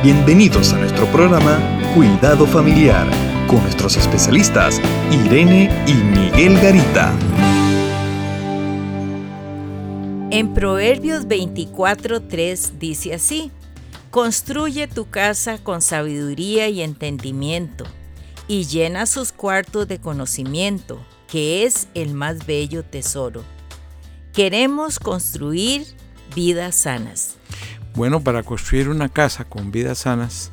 Bienvenidos a nuestro programa Cuidado Familiar con nuestros especialistas Irene y Miguel Garita. En Proverbios 24:3 dice así, Construye tu casa con sabiduría y entendimiento, y llena sus cuartos de conocimiento, que es el más bello tesoro. Queremos construir vidas sanas. Bueno, para construir una casa con vidas sanas,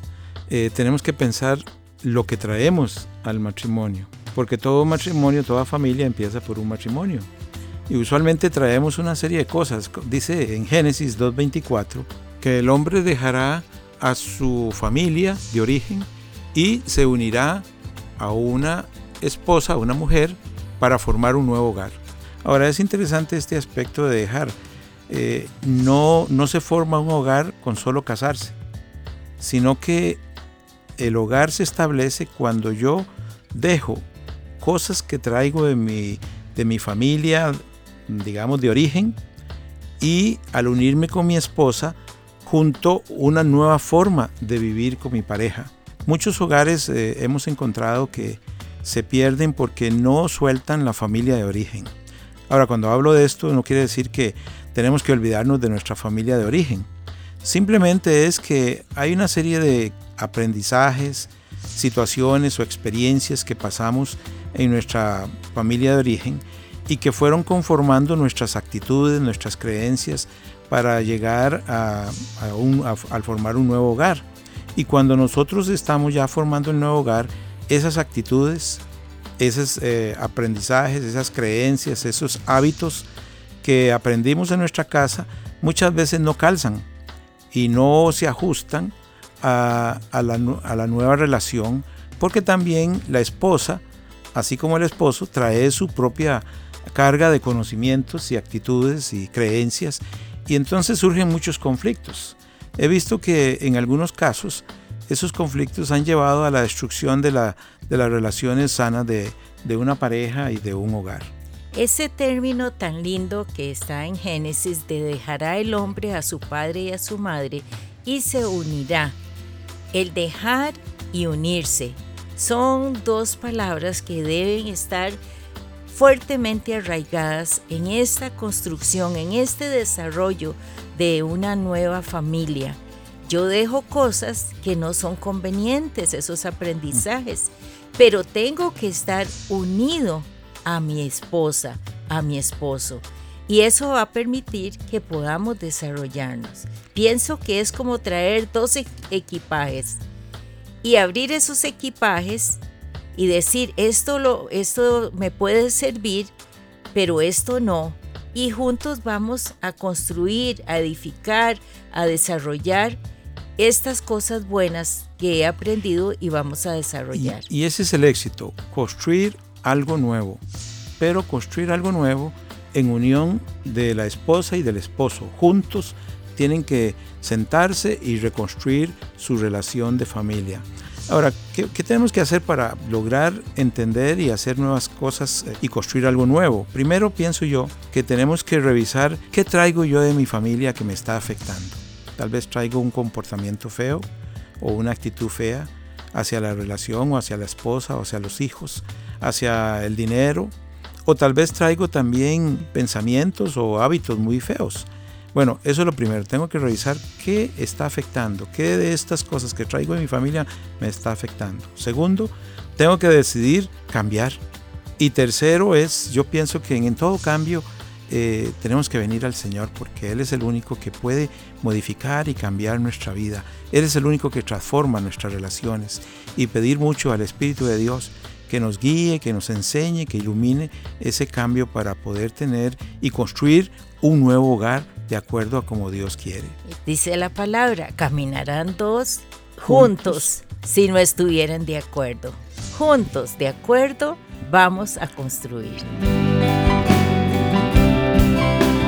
eh, tenemos que pensar lo que traemos al matrimonio, porque todo matrimonio, toda familia empieza por un matrimonio. Y usualmente traemos una serie de cosas. Dice en Génesis 2.24 que el hombre dejará a su familia de origen y se unirá a una esposa, a una mujer, para formar un nuevo hogar. Ahora es interesante este aspecto de dejar. Eh, no, no se forma un hogar con solo casarse, sino que el hogar se establece cuando yo dejo cosas que traigo de mi, de mi familia, digamos, de origen, y al unirme con mi esposa, junto una nueva forma de vivir con mi pareja. Muchos hogares eh, hemos encontrado que se pierden porque no sueltan la familia de origen. Ahora, cuando hablo de esto, no quiere decir que tenemos que olvidarnos de nuestra familia de origen. Simplemente es que hay una serie de aprendizajes, situaciones o experiencias que pasamos en nuestra familia de origen y que fueron conformando nuestras actitudes, nuestras creencias para llegar a, al formar un nuevo hogar. Y cuando nosotros estamos ya formando el nuevo hogar, esas actitudes, esos eh, aprendizajes, esas creencias, esos hábitos que aprendimos en nuestra casa muchas veces no calzan y no se ajustan a, la, a la nueva relación porque también la esposa, así como el esposo, trae su propia carga de conocimientos y actitudes y creencias y entonces surgen muchos conflictos. He visto que en algunos casos esos conflictos han llevado a la destrucción de, la, de las relaciones sanas de, de una pareja y de un hogar. Ese término tan lindo que está en Génesis de dejará el hombre a su padre y a su madre y se unirá. El dejar y unirse son dos palabras que deben estar fuertemente arraigadas en esta construcción, en este desarrollo de una nueva familia. Yo dejo cosas que no son convenientes, esos aprendizajes, pero tengo que estar unido a mi esposa, a mi esposo. Y eso va a permitir que podamos desarrollarnos. Pienso que es como traer dos e-, equipajes y abrir esos equipajes y decir, esto, lo, esto me puede servir, pero esto no. Y juntos vamos a construir, a edificar, a desarrollar estas cosas buenas que he aprendido y vamos a desarrollar. Y, y ese es el éxito, construir algo nuevo, pero construir algo nuevo en unión de la esposa y del esposo. Juntos tienen que sentarse y reconstruir su relación de familia. Ahora, ¿qué, tenemos que hacer para lograr entender y hacer nuevas cosas eh, y construir algo nuevo? Primero pienso yo que tenemos que revisar qué traigo yo de mi familia que me está afectando. Tal vez traigo un comportamiento feo o una actitud fea hacia la relación o hacia la esposa o hacia los hijos hacia el dinero, o tal vez traigo también pensamientos o hábitos muy feos. Bueno, eso es lo primero, tengo que revisar qué está afectando, qué de estas cosas que traigo en mi familia me está afectando. Segundo, tengo que decidir cambiar. Y tercero es, yo pienso que en todo cambio eh, tenemos que venir al Señor porque Él es el único que puede modificar y cambiar nuestra vida. Él es el único que transforma nuestras relaciones y pedir mucho al Espíritu de Dios que nos guíe, que nos enseñe, que ilumine ese cambio para poder tener y construir un nuevo hogar de acuerdo a como Dios quiere. Dice la palabra, caminarán dos juntos, si no estuvieran de acuerdo. Juntos, de acuerdo, vamos a construir.